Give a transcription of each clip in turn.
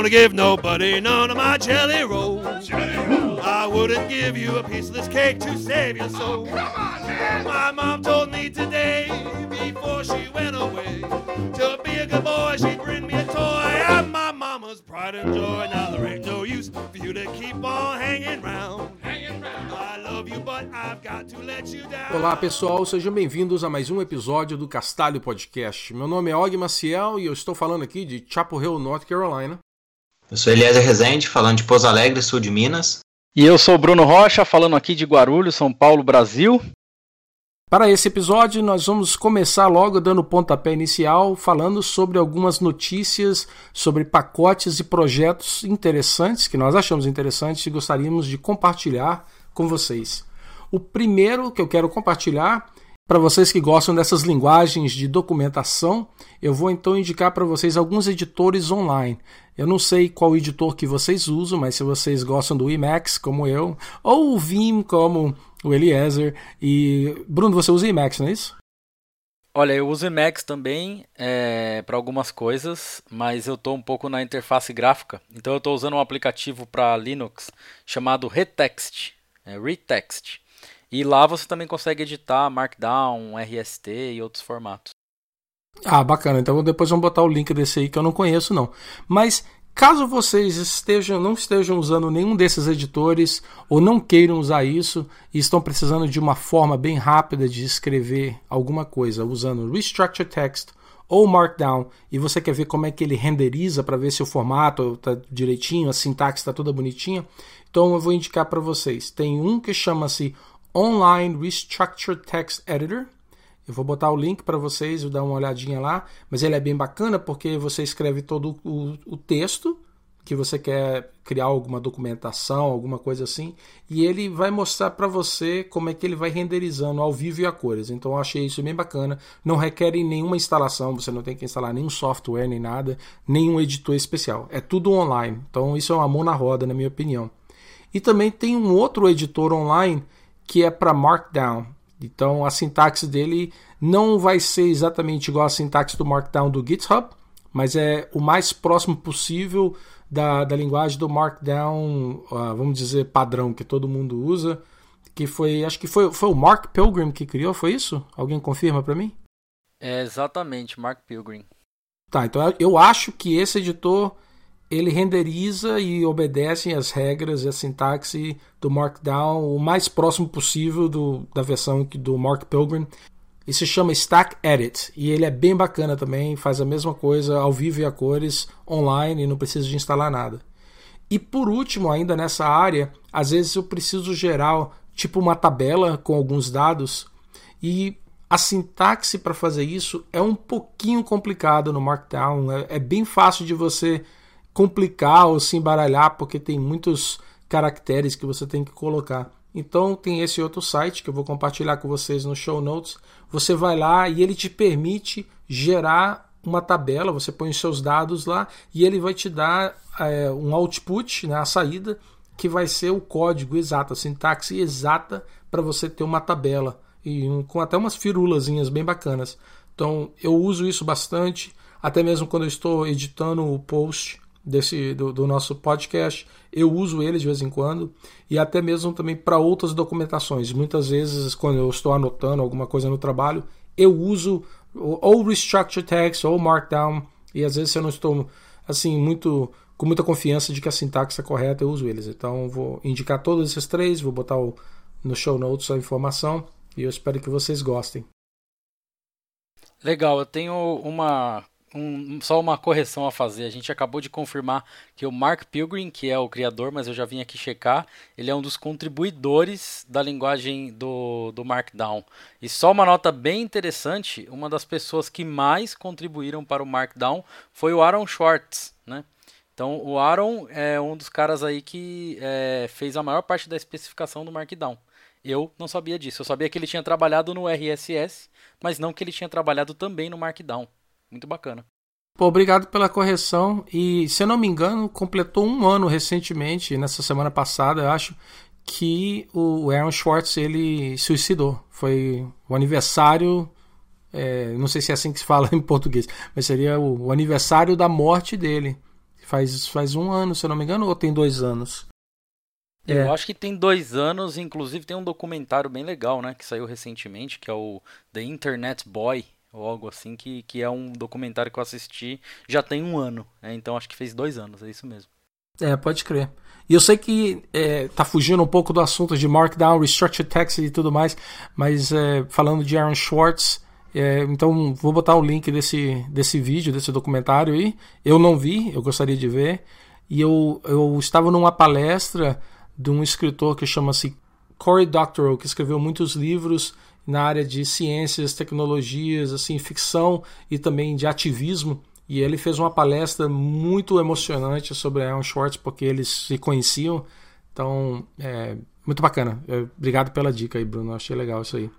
gonna give nobody none of my jelly rolls. Jelly rolls. I wouldn't give you a piece of this cake to save your soul. On. My mom told me today, before she went away, to be a good boy, she'd bring me a toy. I'm my mama's pride and joy. Now there ain't no use for you to keep on hanging round. Hanging round. I love you, but I've got to let you down. Olá pessoal, sejam bem-vindos a mais um episódio do Castalho Podcast. Meu nome é Og Maciel e eu estou falando aqui de Chapel Hill, North Carolina. Eu sou Eliezer Rezende, falando de Pouso Alegre, sul de Minas. E eu sou o Bruno Rocha, falando aqui de Guarulhos, São Paulo, Brasil. Para esse episódio, nós vamos começar logo dando o pontapé inicial, falando sobre algumas notícias sobre pacotes e projetos interessantes que nós achamos interessantes e gostaríamos de compartilhar com vocês. O primeiro que eu quero compartilhar para vocês que gostam dessas linguagens de documentação, eu vou então indicar para vocês alguns editores online. Eu não sei qual editor que vocês usam, mas se vocês gostam do Emacs, como eu, ou o Vim, como o Eliezer, e Bruno, você usa Emacs, não é isso? Olha, eu uso Emacs também é, para algumas coisas, mas eu estou um pouco na interface gráfica. Então eu estou usando um aplicativo para Linux chamado Retext, é, Retext. E lá você também consegue editar Markdown, RST e outros formatos. Ah, bacana. Então depois vamos botar o link desse aí que eu não conheço não. Mas caso vocês estejam não estejam usando nenhum desses editores ou não queiram usar isso e estão precisando de uma forma bem rápida de escrever alguma coisa usando Restructure Text ou Markdown e você quer ver como é que ele renderiza para ver se o formato está direitinho, a sintaxe está toda bonitinha, então eu vou indicar para vocês. Tem um que chama-se Online Restructured Text Editor. Eu vou botar o link para vocês, dar uma olhadinha lá, mas ele é bem bacana porque você escreve todo o, o texto que você quer criar alguma documentação, alguma coisa assim, e ele vai mostrar para você como é que ele vai renderizando ao vivo e a cores. Então eu achei isso bem bacana. Não requer nenhuma instalação, você não tem que instalar nenhum software nem nada, nenhum editor especial. É tudo online. Então isso é uma mão na roda, na minha opinião. E também tem um outro editor online que é para Markdown. Então a sintaxe dele não vai ser exatamente igual à sintaxe do Markdown do GitHub, mas é o mais próximo possível da, da linguagem do Markdown, uh, vamos dizer, padrão que todo mundo usa. Que foi, acho que foi, foi o Mark Pilgrim que criou, foi isso? Alguém confirma para mim? É exatamente, Mark Pilgrim. Tá, então eu acho que esse editor ele renderiza e obedece às regras e a sintaxe do Markdown o mais próximo possível do, da versão do Mark Pilgrim. E se chama Stack Edit. E ele é bem bacana também, faz a mesma coisa ao vivo e a cores online e não precisa de instalar nada. E por último, ainda nessa área, às vezes eu preciso gerar tipo uma tabela com alguns dados e a sintaxe para fazer isso é um pouquinho complicado no Markdown. É, é bem fácil de você complicar ou se embaralhar porque tem muitos caracteres que você tem que colocar. Então tem esse outro site que eu vou compartilhar com vocês no show notes. Você vai lá e ele te permite gerar uma tabela, você põe os seus dados lá e ele vai te dar é, um output, né, a saída, que vai ser o código exato, a sintaxe exata para você ter uma tabela e um, com até umas firulazinhas bem bacanas. Então eu uso isso bastante, até mesmo quando eu estou editando o post desse do, do, nosso podcast. Eu uso ele de vez em quando e até mesmo também para outras documentações. Muitas vezes, quando eu estou anotando alguma coisa no trabalho, eu uso ou Restructure Text ou Markdown e às vezes eu não estou assim muito com muita confiança de que a sintaxe é correta, eu uso eles. Então vou indicar todos esses três, vou botar o, no show notes a informação e eu espero que vocês gostem. Legal, eu tenho uma um, só uma correção a fazer. A gente acabou de confirmar que o Mark Pilgrim, que é o criador, mas eu já vim aqui checar, ele é um dos contribuidores da linguagem do, do Markdown. E só uma nota bem interessante: uma das pessoas que mais contribuíram para o Markdown foi o Aaron Schwartz, né? Então, o Aaron é um dos caras aí que é, fez a maior parte da especificação do Markdown. Eu não sabia disso. Eu sabia que ele tinha trabalhado no RSS, mas não que ele tinha trabalhado também no Markdown. Muito bacana. Pô, obrigado pela correção. E, se eu não me engano, completou um ano recentemente, nessa semana passada, eu acho, que o Aaron Schwartz ele suicidou. Foi o aniversário. É, não sei se é assim que se fala em português, mas seria o, o aniversário da morte dele. Faz, faz um ano, se eu não me engano, ou tem dois anos? Eu é. acho que tem dois anos, inclusive tem um documentário bem legal, né? Que saiu recentemente, que é o The Internet Boy, ou algo assim, que, que é um documentário que eu assisti já tem um ano. Né? Então acho que fez dois anos, é isso mesmo. É, pode crer. E eu sei que é, tá fugindo um pouco do assunto de Markdown, Restructured Text e tudo mais, mas é, falando de Aaron Schwartz, é, então vou botar o link desse, desse vídeo, desse documentário aí. Eu não vi, eu gostaria de ver. E eu, eu estava numa palestra de um escritor que chama-se Cory Doctorow, que escreveu muitos livros na área de ciências, tecnologias, assim, ficção e também de ativismo. E ele fez uma palestra muito emocionante sobre Aaron Schwartz, porque eles se conheciam. Então, é muito bacana. É, obrigado pela dica aí, Bruno. Achei legal isso aí.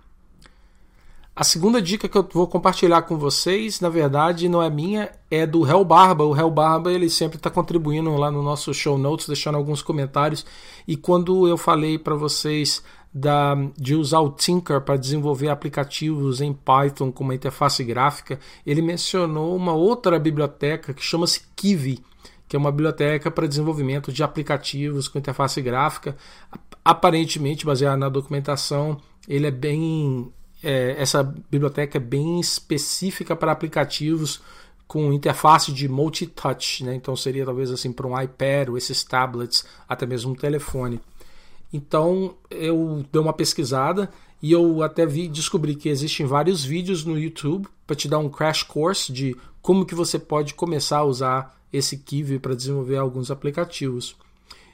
A segunda dica que eu vou compartilhar com vocês, na verdade, não é minha, é do Hell Barba. O Hell Barba ele sempre está contribuindo lá no nosso show notes, deixando alguns comentários. E quando eu falei para vocês da, de usar o Tinker para desenvolver aplicativos em Python com uma interface gráfica, ele mencionou uma outra biblioteca que chama-se Kiwi, que é uma biblioteca para desenvolvimento de aplicativos com interface gráfica. Aparentemente, baseado na documentação, ele é bem é, essa biblioteca é bem específica para aplicativos com interface de multi-touch, né? então seria talvez assim para um iPad ou esses tablets, até mesmo um telefone. Então eu dei uma pesquisada e eu até vi descobri que existem vários vídeos no YouTube para te dar um crash course de como que você pode começar a usar esse Kiwi para desenvolver alguns aplicativos.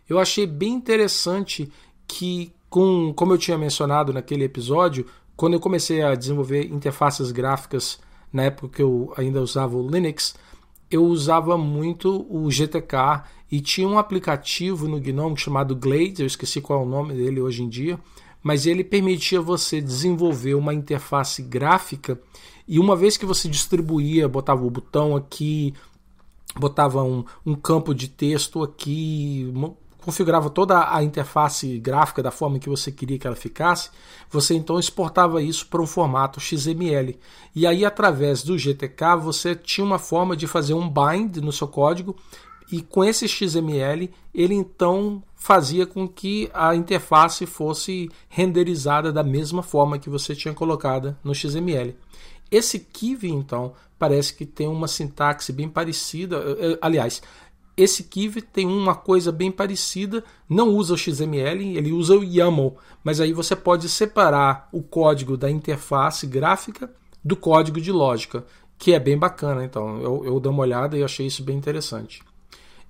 Eu achei bem interessante que, com, como eu tinha mencionado naquele episódio, quando eu comecei a desenvolver interfaces gráficas, na época que eu ainda usava o Linux, eu usava muito o GTK e tinha um aplicativo no GNOME chamado Glade, eu esqueci qual é o nome dele hoje em dia, mas ele permitia você desenvolver uma interface gráfica e uma vez que você distribuía, botava o botão aqui, botava um, um campo de texto aqui, configurava toda a interface gráfica da forma que você queria que ela ficasse, você então exportava isso para um formato XML. E aí, através do GTK, você tinha uma forma de fazer um bind no seu código, e com esse XML, ele então fazia com que a interface fosse renderizada da mesma forma que você tinha colocada no XML. Esse Kiwi, então, parece que tem uma sintaxe bem parecida. Aliás, esse Kiwi tem uma coisa bem parecida, não usa o XML, ele usa o YAML, mas aí você pode separar o código da interface gráfica do código de lógica, que é bem bacana. Então, eu, eu dei uma olhada e achei isso bem interessante.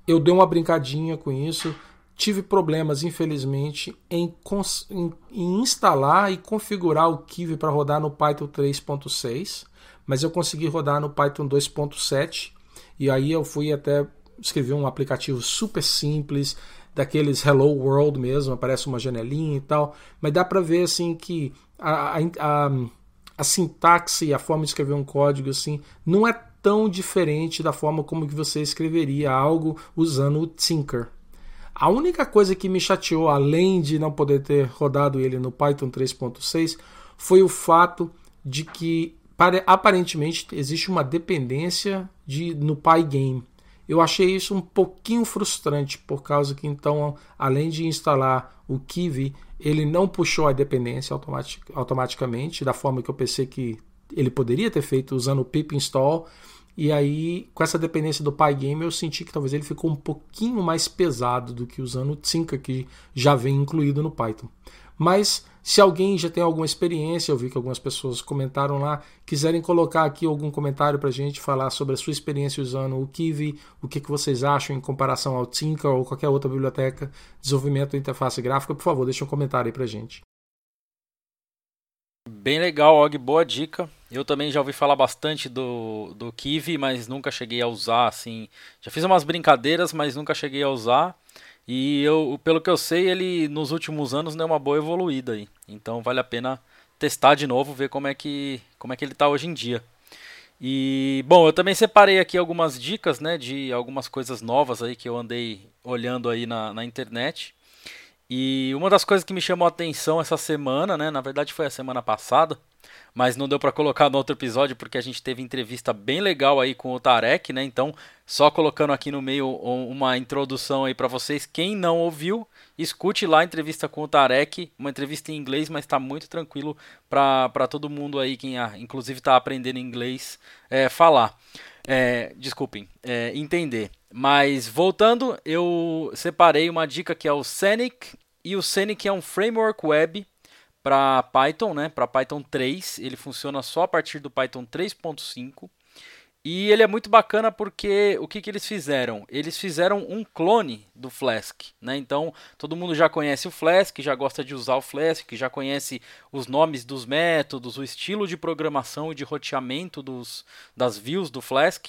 Eu dei uma brincadinha com isso, tive problemas, infelizmente, em, em, instalar e configurar o Kiwi para rodar no Python 3.6, mas eu consegui rodar no Python 2.7 e aí eu fui até escrevi um aplicativo super simples, daqueles Hello World mesmo, aparece uma janelinha e tal, mas dá para ver assim que a, a, a, a sintaxe, a forma de escrever um código assim, não é tão diferente da forma como que você escreveria algo usando o Tinker. A única coisa que me chateou, além de não poder ter rodado ele no Python 3.6, foi o fato de que aparentemente existe uma dependência de, no Pygame. Eu achei isso um pouquinho frustrante, por causa que então, além de instalar o Kiwi, ele não puxou a dependência automatic, automaticamente, da forma que eu pensei que ele poderia ter feito usando o pip install. E aí, com essa dependência do Pygame, eu senti que talvez ele ficou um pouquinho mais pesado do que usando o Tinker, que já vem incluído no Python. Mas se alguém já tem alguma experiência, eu vi que algumas pessoas comentaram lá, quiserem colocar aqui algum comentário para a gente falar sobre a sua experiência usando o Kiwi, o que, que vocês acham em comparação ao Tinker ou qualquer outra biblioteca de desenvolvimento de interface gráfica, por favor, deixe um comentário aí para a gente. Bem legal, Og, boa dica. Eu também já ouvi falar bastante do, do Kiwi, mas nunca cheguei a usar assim. Já fiz umas brincadeiras, mas nunca cheguei a usar. E eu, pelo que eu sei, ele nos últimos anos deu uma boa evoluída aí. Então vale a pena testar de novo, ver como é que, como é que ele está hoje em dia. E bom, eu também separei aqui algumas dicas, né, de algumas coisas novas aí que eu andei olhando aí na, na internet. E uma das coisas que me chamou a atenção essa semana, né, na verdade foi a semana passada, mas não deu para colocar no outro episódio porque a gente teve entrevista bem legal aí com o Tarek, né? Então, só colocando aqui no meio uma introdução aí para vocês, quem não ouviu, escute lá a entrevista com o Tarek, uma entrevista em inglês, mas está muito tranquilo para todo mundo aí, quem inclusive está aprendendo inglês, é, falar. É, desculpem, é, entender. Mas voltando, eu separei uma dica que é o Scenic, e o Scenic é um framework web para Python, né? Para Python 3, ele funciona só a partir do Python 3.5. E ele é muito bacana porque o que, que eles fizeram? Eles fizeram um clone do Flask, né? Então todo mundo já conhece o Flask, já gosta de usar o Flask, já conhece os nomes dos métodos, o estilo de programação e de roteamento dos, das views do Flask.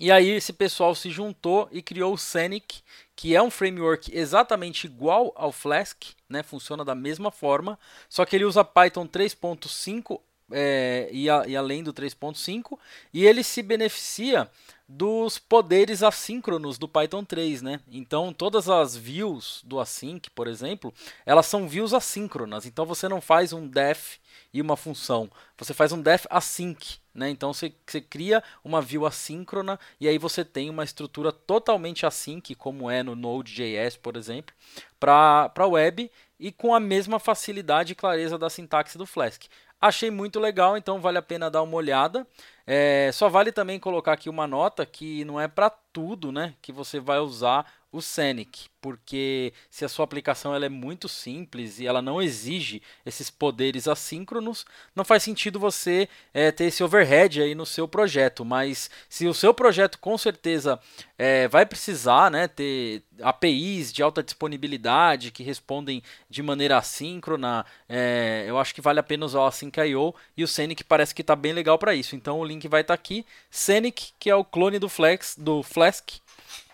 E aí esse pessoal se juntou e criou o Scenic, que é um framework exatamente igual ao Flask, né? Funciona da mesma forma, só que ele usa Python 3.5 é, e, a, e, além do 3.5, e ele se beneficia dos poderes assíncronos do Python 3, né? Então todas as views do async, por exemplo, elas são views assíncronas. Então você não faz um def e uma função, você faz um def async, né? Então você, você cria uma view assíncrona e aí você tem uma estrutura totalmente async, como é no Node.js, por exemplo, para a web e com a mesma facilidade e clareza da sintaxe do Flask. Achei muito legal, então vale a pena dar uma olhada. É, só vale também colocar aqui uma nota que não é para tudo, né, que você vai usar o Scenic, porque se a sua aplicação ela é muito simples e ela não exige esses poderes assíncronos, não faz sentido você é, ter esse overhead aí no seu projeto. Mas se o seu projeto com certeza é, vai precisar né, ter APIs de alta disponibilidade que respondem de maneira assíncrona, é, eu acho que vale a pena usar o Async.io e o Scenic parece que está bem legal para isso. Então o link vai estar tá aqui. Scenic, que é o clone do Flex, do Flask,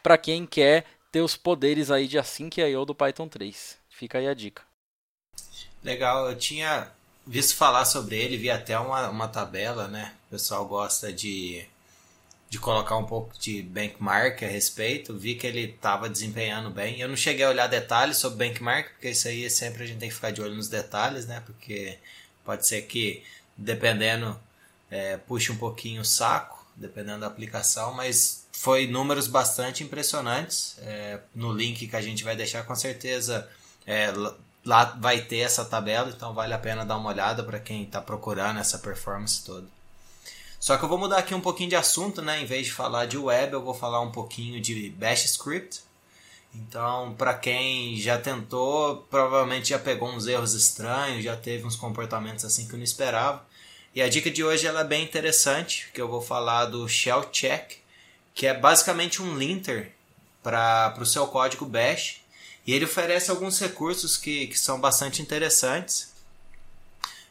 para quem quer ter os poderes aí de Async.io do Python 3. Fica aí a dica. Legal, eu tinha visto falar sobre ele, vi até uma, uma tabela, né? O pessoal gosta de, de colocar um pouco de benchmark a respeito. Vi que ele estava desempenhando bem. Eu não cheguei a olhar detalhes sobre benchmark, porque isso aí sempre a gente tem que ficar de olho nos detalhes, né? Porque pode ser que, dependendo, é, puxe um pouquinho o saco, dependendo da aplicação, mas foi números bastante impressionantes. É, no link que a gente vai deixar, com certeza é, lá vai ter essa tabela, então vale a pena dar uma olhada para quem está procurando essa performance toda. Só que eu vou mudar aqui um pouquinho de assunto, né? Em vez de falar de web, eu vou falar um pouquinho de Bash Script. Então, para quem já tentou, provavelmente já pegou uns erros estranhos, já teve uns comportamentos assim que eu não esperava. E a dica de hoje ela é bem interessante, que eu vou falar do Shell Check, que é basicamente um linter para o seu código Bash. E ele oferece alguns recursos que, que são bastante interessantes.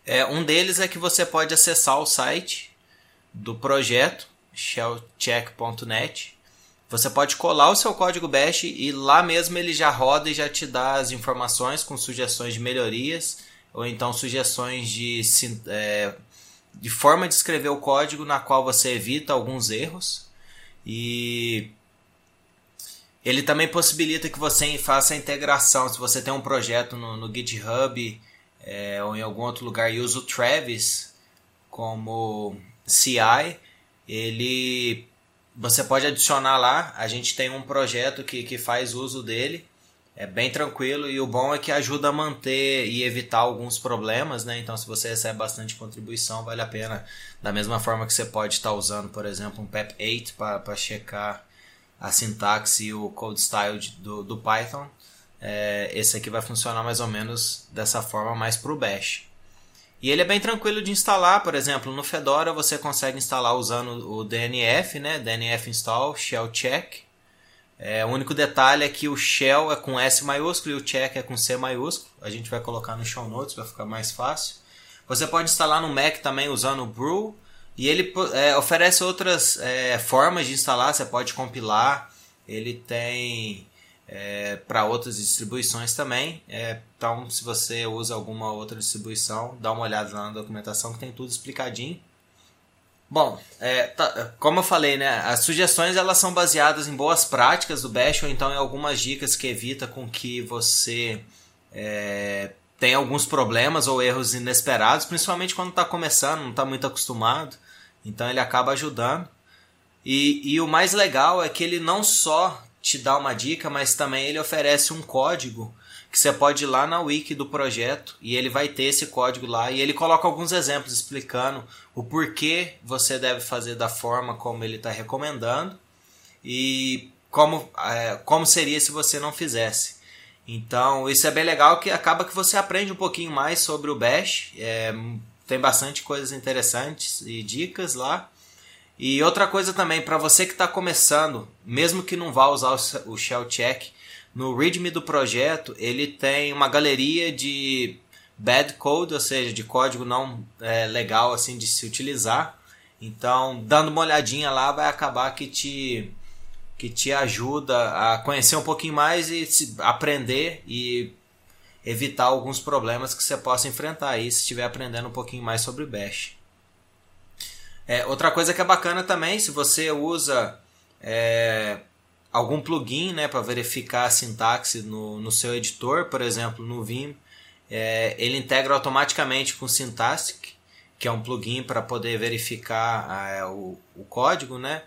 É, um deles é que você pode acessar o site do projeto, shellcheck.net. Você pode colar o seu código Bash e lá mesmo ele já roda e já te dá as informações com sugestões de melhorias ou então sugestões de, é, de forma de escrever o código na qual você evita alguns erros. E ele também possibilita que você faça a integração. Se você tem um projeto no, no GitHub é, ou em algum outro lugar e usa o Travis como CI, ele você pode adicionar lá. A gente tem um projeto que, que faz uso dele. É bem tranquilo e o bom é que ajuda a manter e evitar alguns problemas, né? Então, se você recebe bastante contribuição, vale a pena. Da mesma forma que você pode estar usando, por exemplo, um PEP8 para checar a sintaxe e o code style de, do, do Python, é, esse aqui vai funcionar mais ou menos dessa forma mais para o Bash. E ele é bem tranquilo de instalar, por exemplo, no Fedora você consegue instalar usando o DNF, né? DNF install shell check. É, o único detalhe é que o shell é com S maiúsculo e o check é com C maiúsculo. A gente vai colocar no show notes para ficar mais fácil. Você pode instalar no Mac também usando o Brew. E ele é, oferece outras é, formas de instalar, você pode compilar, ele tem é, para outras distribuições também. É, então, se você usa alguma outra distribuição, dá uma olhada lá na documentação que tem tudo explicadinho. Bom, é, tá, como eu falei, né, as sugestões elas são baseadas em boas práticas do Bash ou então em algumas dicas que evita com que você é, tenha alguns problemas ou erros inesperados, principalmente quando está começando, não está muito acostumado. Então ele acaba ajudando. E, e o mais legal é que ele não só te dá uma dica, mas também ele oferece um código que você pode ir lá na wiki do projeto e ele vai ter esse código lá e ele coloca alguns exemplos explicando o porquê você deve fazer da forma como ele está recomendando e como, é, como seria se você não fizesse. Então isso é bem legal que acaba que você aprende um pouquinho mais sobre o Bash. É, tem bastante coisas interessantes e dicas lá. E outra coisa também, para você que está começando, mesmo que não vá usar o Shell Check, no README do projeto, ele tem uma galeria de bad code, ou seja, de código não é, legal assim de se utilizar. Então, dando uma olhadinha lá vai acabar que te que te ajuda a conhecer um pouquinho mais e aprender e evitar alguns problemas que você possa enfrentar aí se estiver aprendendo um pouquinho mais sobre Bash. É, outra coisa que é bacana também, se você usa é, algum plugin né, para verificar a sintaxe no, no seu editor, por exemplo, no Vim, é, ele integra automaticamente com o Syntastic, que é um plugin para poder verificar é, o, o, código. Né?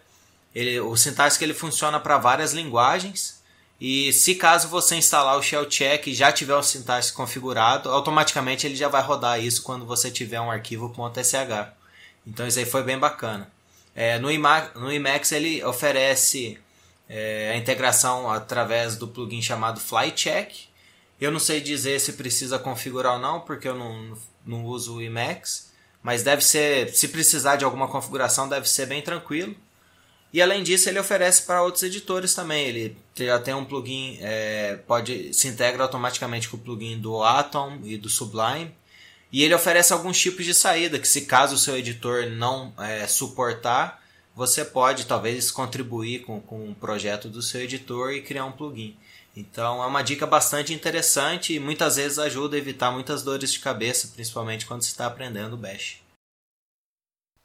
Ele, o Syntastic ele funciona para várias linguagens. E se caso você instalar o Shell Check e já tiver o Syntax configurado, automaticamente ele já vai rodar isso quando você tiver um arquivo .sh. Então isso aí foi bem bacana. É, no, Emacs, no Emacs ele oferece é, a integração através do plugin chamado FlyCheck. Eu não sei dizer se precisa configurar ou não, porque eu não, não uso o Emacs, mas deve ser, se precisar de alguma configuração, deve ser bem tranquilo. E além disso, ele oferece para outros editores também. Ele já tem um plugin, é, pode se integra automaticamente com o plugin do Atom e do Sublime. E ele oferece alguns tipos de saída que, se caso o seu editor não é, suportar, você pode talvez contribuir com, com um projeto do seu editor e criar um plugin. Então é uma dica bastante interessante e muitas vezes ajuda a evitar muitas dores de cabeça, principalmente quando você está aprendendo Bash.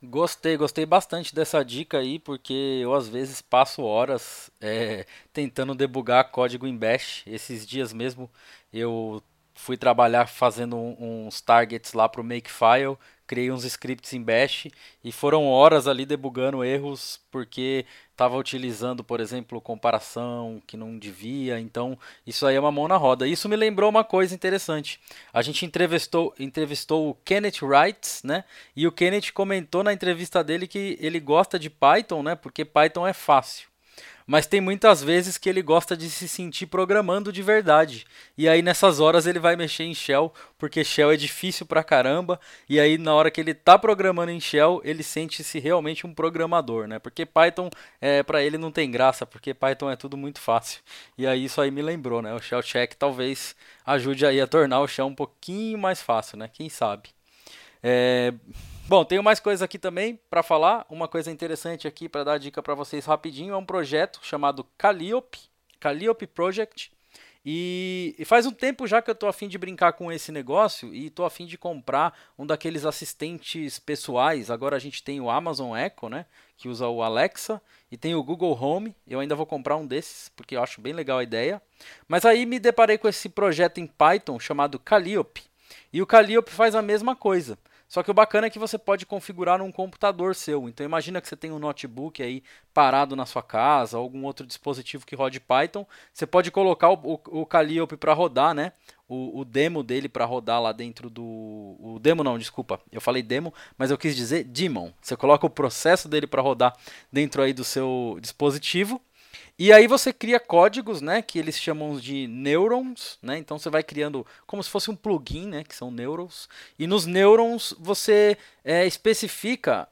Gostei, gostei bastante dessa dica aí, porque eu às vezes passo horas é, tentando debugar código em Bash. Esses dias mesmo eu fui trabalhar fazendo uns targets lá para o Makefile criei uns scripts em Bash e foram horas ali debugando erros porque estava utilizando, por exemplo, comparação que não devia. Então, isso aí é uma mão na roda. Isso me lembrou uma coisa interessante. A gente entrevistou, entrevistou o Kenneth Wright, né? E o Kenneth comentou na entrevista dele que ele gosta de Python, né? Porque Python é fácil mas tem muitas vezes que ele gosta de se sentir programando de verdade. E aí nessas horas ele vai mexer em Shell, porque Shell é difícil pra caramba, e aí na hora que ele tá programando em Shell, ele sente-se realmente um programador, né? Porque Python é para ele não tem graça, porque Python é tudo muito fácil. E aí isso aí me lembrou, né? O Shell Check talvez ajude aí a tornar o Shell um pouquinho mais fácil, né? Quem sabe? É... Bom, tenho mais coisas aqui também para falar. Uma coisa interessante aqui para dar dica para vocês rapidinho é um projeto chamado Calliope, Calliope Project. E, faz um tempo já que eu estou afim de brincar com esse negócio e estou afim de comprar um daqueles assistentes pessoais. Agora a gente tem o Amazon Echo, né, que usa o Alexa, e tem o Google Home. Eu ainda vou comprar um desses porque eu acho bem legal a ideia. Mas aí me deparei com esse projeto em Python chamado Calliope. E o Calliope faz a mesma coisa. Só que o bacana é que você pode configurar num computador seu. Então imagina que você tem um notebook aí parado na sua casa, algum outro dispositivo que rode Python. Você pode colocar o, o, o Calliope para rodar, né? O, o demo dele para rodar lá dentro do. O demo não, desculpa. Eu falei demo, mas eu quis dizer daemon. Você coloca o processo dele para rodar dentro aí do seu dispositivo. E aí você cria códigos, né, que eles chamam de neurons, né? Então você vai criando como se fosse um plugin, né, que são neurons. E nos neurons você é, especifica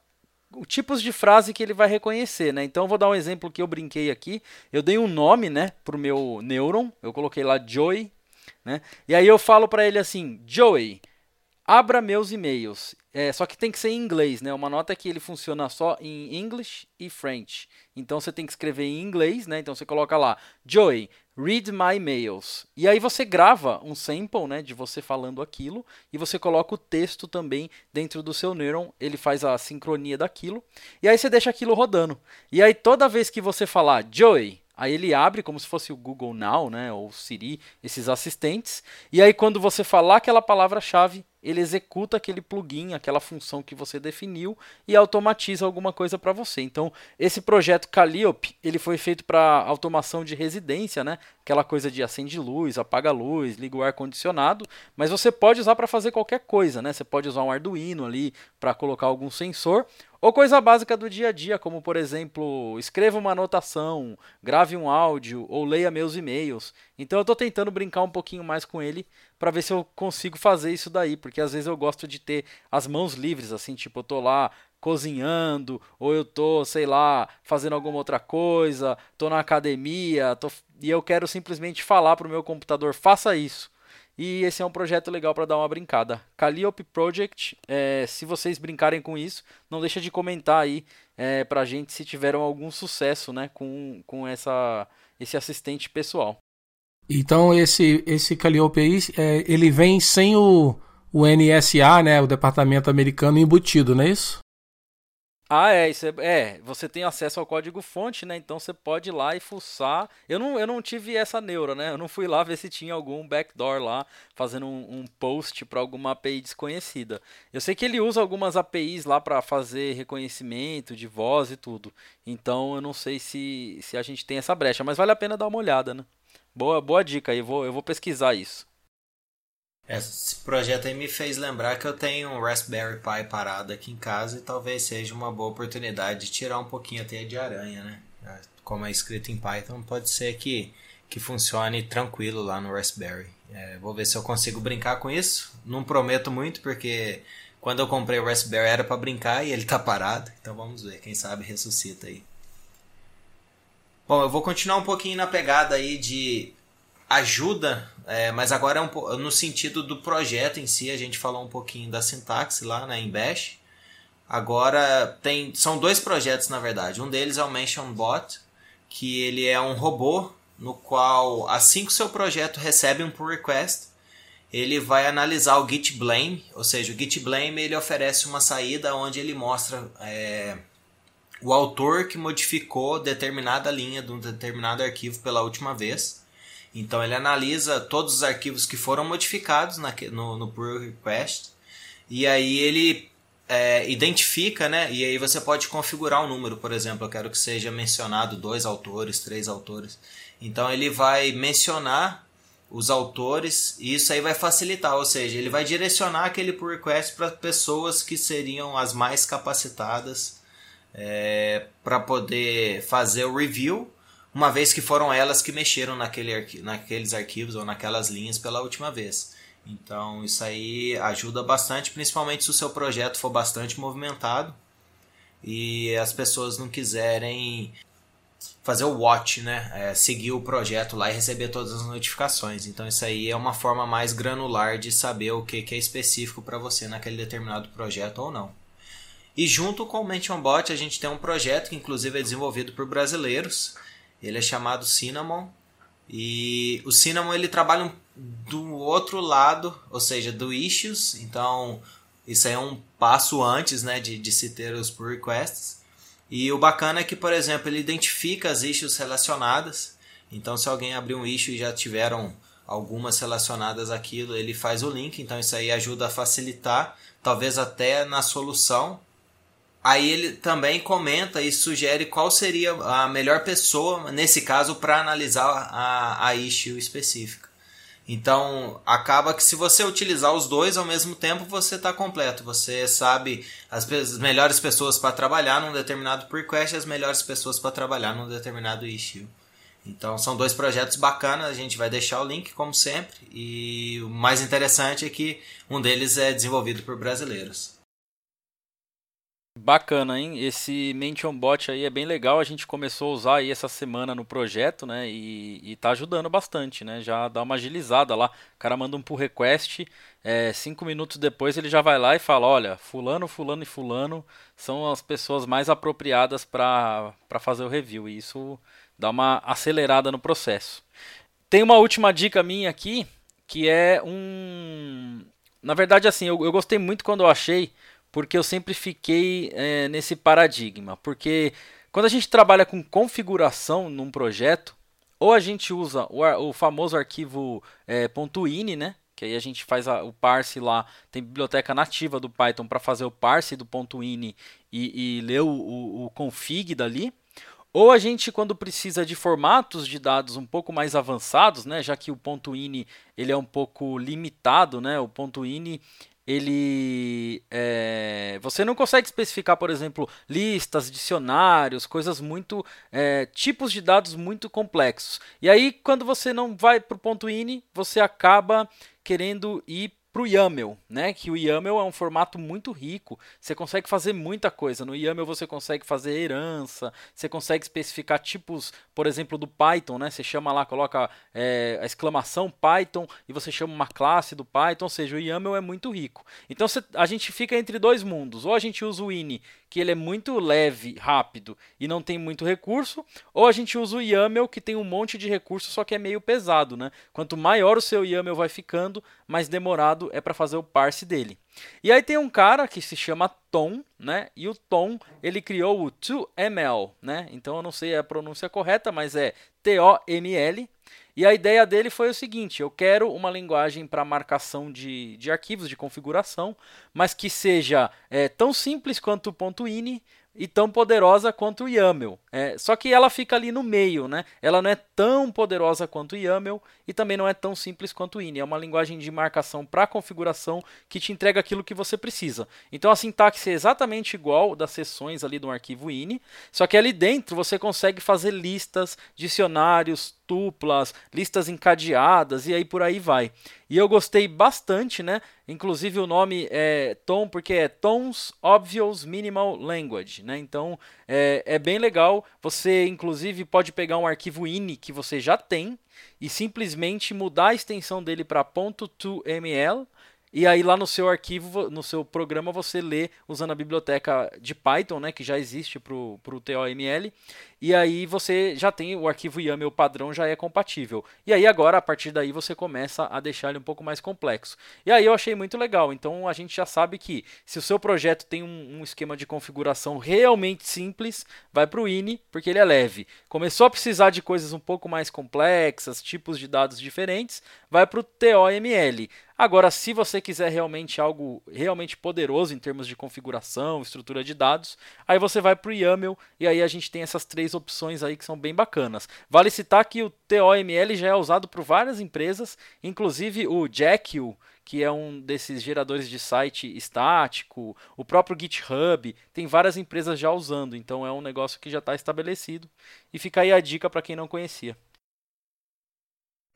tipos de frase que ele vai reconhecer, né? Então eu vou dar um exemplo que eu brinquei aqui. Eu dei um nome, né, pro meu neuron. Eu coloquei lá Joey, né? E aí eu falo para ele assim, Joey, abra meus e-mails. É, só que tem que ser em inglês, né? Uma nota é que ele funciona só em English e French. Então você tem que escrever em inglês, né? Então você coloca lá, Joey, Read My Mails. E aí você grava um sample né, de você falando aquilo e você coloca o texto também dentro do seu Neuron, ele faz a sincronia daquilo e aí você deixa aquilo rodando. E aí toda vez que você falar Joey, Aí ele abre como se fosse o Google Now, né, ou Siri, esses assistentes. E aí quando você falar aquela palavra-chave, ele executa aquele plugin, aquela função que você definiu e automatiza alguma coisa para você. Então, esse projeto Calliope, ele foi feito para automação de residência, né? Aquela coisa de acende luz, apaga luz, liga o ar condicionado, mas você pode usar para fazer qualquer coisa, né? Você pode usar um Arduino ali para colocar algum sensor ou coisa básica do dia a dia, como por exemplo, escreva uma anotação, grave um áudio ou leia meus e-mails. Então eu estou tentando brincar um pouquinho mais com ele para ver se eu consigo fazer isso daí, porque às vezes eu gosto de ter as mãos livres, assim, tipo, eu tô lá cozinhando, ou eu tô, sei lá, fazendo alguma outra coisa, tô na academia, tô... e eu quero simplesmente falar pro meu computador, faça isso. E esse é um projeto legal para dar uma brincada. Calliope Project, é, se vocês brincarem com isso, não deixa de comentar aí é, pra gente se tiveram algum sucesso né, com, com essa, esse assistente pessoal. Então esse esse Calliope aí, é, ele vem sem o, o NSA, né, o departamento americano embutido, não é isso? Ah, é, isso é, é, você tem acesso ao código fonte, né? Então você pode ir lá e fuçar. Eu não, eu não tive essa neura, né? Eu não fui lá ver se tinha algum backdoor lá fazendo um, um post para alguma API desconhecida. Eu sei que ele usa algumas APIs lá para fazer reconhecimento de voz e tudo. Então eu não sei se, se a gente tem essa brecha, mas vale a pena dar uma olhada, né? Boa, boa dica aí, vou, eu vou pesquisar isso. Esse projeto aí me fez lembrar que eu tenho um Raspberry Pi parado aqui em casa e talvez seja uma boa oportunidade de tirar um pouquinho a teia de aranha, né? Como é escrito em Python, pode ser que, que funcione tranquilo lá no Raspberry. É, vou ver se eu consigo brincar com isso. Não prometo muito, porque quando eu comprei o Raspberry era para brincar e ele tá parado. Então vamos ver, quem sabe ressuscita aí. Bom, eu vou continuar um pouquinho na pegada aí de ajuda, é, mas agora é um, no sentido do projeto em si. A gente falou um pouquinho da sintaxe lá né, em Bash. Agora tem, são dois projetos na verdade. Um deles é o Mention Bot, que ele é um robô no qual assim que o seu projeto recebe um pull request, ele vai analisar o Git Blame, ou seja, o Git Blame ele oferece uma saída onde ele mostra é, o autor que modificou determinada linha de um determinado arquivo pela última vez. Então ele analisa todos os arquivos que foram modificados na, no, no pull request e aí ele é, identifica, né? E aí você pode configurar um número, por exemplo, eu quero que seja mencionado dois autores, três autores. Então ele vai mencionar os autores e isso aí vai facilitar, ou seja, ele vai direcionar aquele pull request para pessoas que seriam as mais capacitadas é, para poder fazer o review, uma vez que foram elas que mexeram naquele naqueles arquivos ou naquelas linhas pela última vez. Então isso aí ajuda bastante, principalmente se o seu projeto for bastante movimentado e as pessoas não quiserem fazer o watch, né? É, seguir o projeto lá e receber todas as notificações. Então isso aí é uma forma mais granular de saber o que, que é específico para você naquele determinado projeto ou não. E junto com o Mention Bot a gente tem um projeto que inclusive é desenvolvido por brasileiros. Ele é chamado Cinnamon. E o Cinnamon ele trabalha do outro lado, ou seja, do issues. Então isso aí é um passo antes né, de, de se ter os pull requests. E o bacana é que, por exemplo, ele identifica as issues relacionadas. Então se alguém abrir um issue e já tiveram algumas relacionadas àquilo, ele faz o link. Então isso aí ajuda a facilitar, talvez até na solução Aí ele também comenta e sugere qual seria a melhor pessoa, nesse caso, para analisar a, a issue específica. Então, acaba que se você utilizar os dois ao mesmo tempo, você está completo. Você sabe as, as melhores pessoas para trabalhar num determinado request e as melhores pessoas para trabalhar num determinado issue. Então, são dois projetos bacanas. A gente vai deixar o link, como sempre. E o mais interessante é que um deles é desenvolvido por brasileiros. Bacana, hein? Esse Mention Bot aí é bem legal. A gente começou a usar aí essa semana no projeto, né? E, e tá ajudando bastante, né? Já dá uma agilizada lá. O cara manda um pull request, é, cinco minutos depois ele já vai lá e fala: Olha, Fulano, Fulano e Fulano são as pessoas mais apropriadas para fazer o review. E isso dá uma acelerada no processo. Tem uma última dica minha aqui, que é um. Na verdade, assim, eu, eu gostei muito quando eu achei, porque eu sempre fiquei é, nesse paradigma. Porque quando a gente trabalha com configuração num projeto, ou a gente usa o, o famoso arquivo é, .ini, né? Que aí a gente faz a, o parse lá, tem biblioteca nativa do Python para fazer o parse do .ini e, e ler o, o, o config dali. Ou a gente, quando precisa de formatos de dados um pouco mais avançados, né, já que o ponto .ini ele é um pouco limitado, né, o ponto .ini ele é, você não consegue especificar, por exemplo, listas, dicionários, coisas muito é, tipos de dados muito complexos. E aí, quando você não vai para o ponto .ini, você acaba querendo ir para o YAML, né? Que o YAML é um formato muito rico. Você consegue fazer muita coisa. No YAML você consegue fazer herança, você consegue especificar tipos, por exemplo, do Python, né? Você chama lá, coloca é, a exclamação Python e você chama uma classe do Python. Ou seja, o YAML é muito rico. Então você, a gente fica entre dois mundos. Ou a gente usa o ini que ele é muito leve, rápido e não tem muito recurso, ou a gente usa o YAML que tem um monte de recurso, só que é meio pesado, né? Quanto maior o seu YAML vai ficando, mais demorado é para fazer o parse dele. E aí tem um cara que se chama Tom, né? E o Tom, ele criou o 2ML, né? Então eu não sei a pronúncia correta, mas é T-O-M-L. E a ideia dele foi o seguinte: eu quero uma linguagem para marcação de, de arquivos de configuração, mas que seja é, tão simples quanto o .ini, e tão poderosa quanto o YAML. É, só que ela fica ali no meio, né? Ela não é tão poderosa quanto o YAML e também não é tão simples quanto o INI. É uma linguagem de marcação para configuração que te entrega aquilo que você precisa. Então a sintaxe é exatamente igual das seções ali do arquivo INI, só que ali dentro você consegue fazer listas, dicionários, tuplas, listas encadeadas e aí por aí vai. E eu gostei bastante, né? Inclusive o nome é Tom porque é Tons Obvious Minimal Language, né? Então é, é bem legal. Você inclusive pode pegar um arquivo ini que você já tem e simplesmente mudar a extensão dele para .2ml e aí lá no seu arquivo, no seu programa, você lê usando a biblioteca de Python, né, que já existe para o TOML, e aí você já tem o arquivo YAML padrão, já é compatível. E aí agora, a partir daí, você começa a deixar ele um pouco mais complexo. E aí eu achei muito legal, então a gente já sabe que se o seu projeto tem um, um esquema de configuração realmente simples, vai para o INI, porque ele é leve. Começou a precisar de coisas um pouco mais complexas, tipos de dados diferentes, vai para o TOML. Agora, se você quiser realmente algo realmente poderoso em termos de configuração, estrutura de dados, aí você vai para o YAML e aí a gente tem essas três opções aí que são bem bacanas. Vale citar que o TOML já é usado por várias empresas, inclusive o Jekyll, que é um desses geradores de site estático, o próprio GitHub, tem várias empresas já usando, então é um negócio que já está estabelecido. E fica aí a dica para quem não conhecia.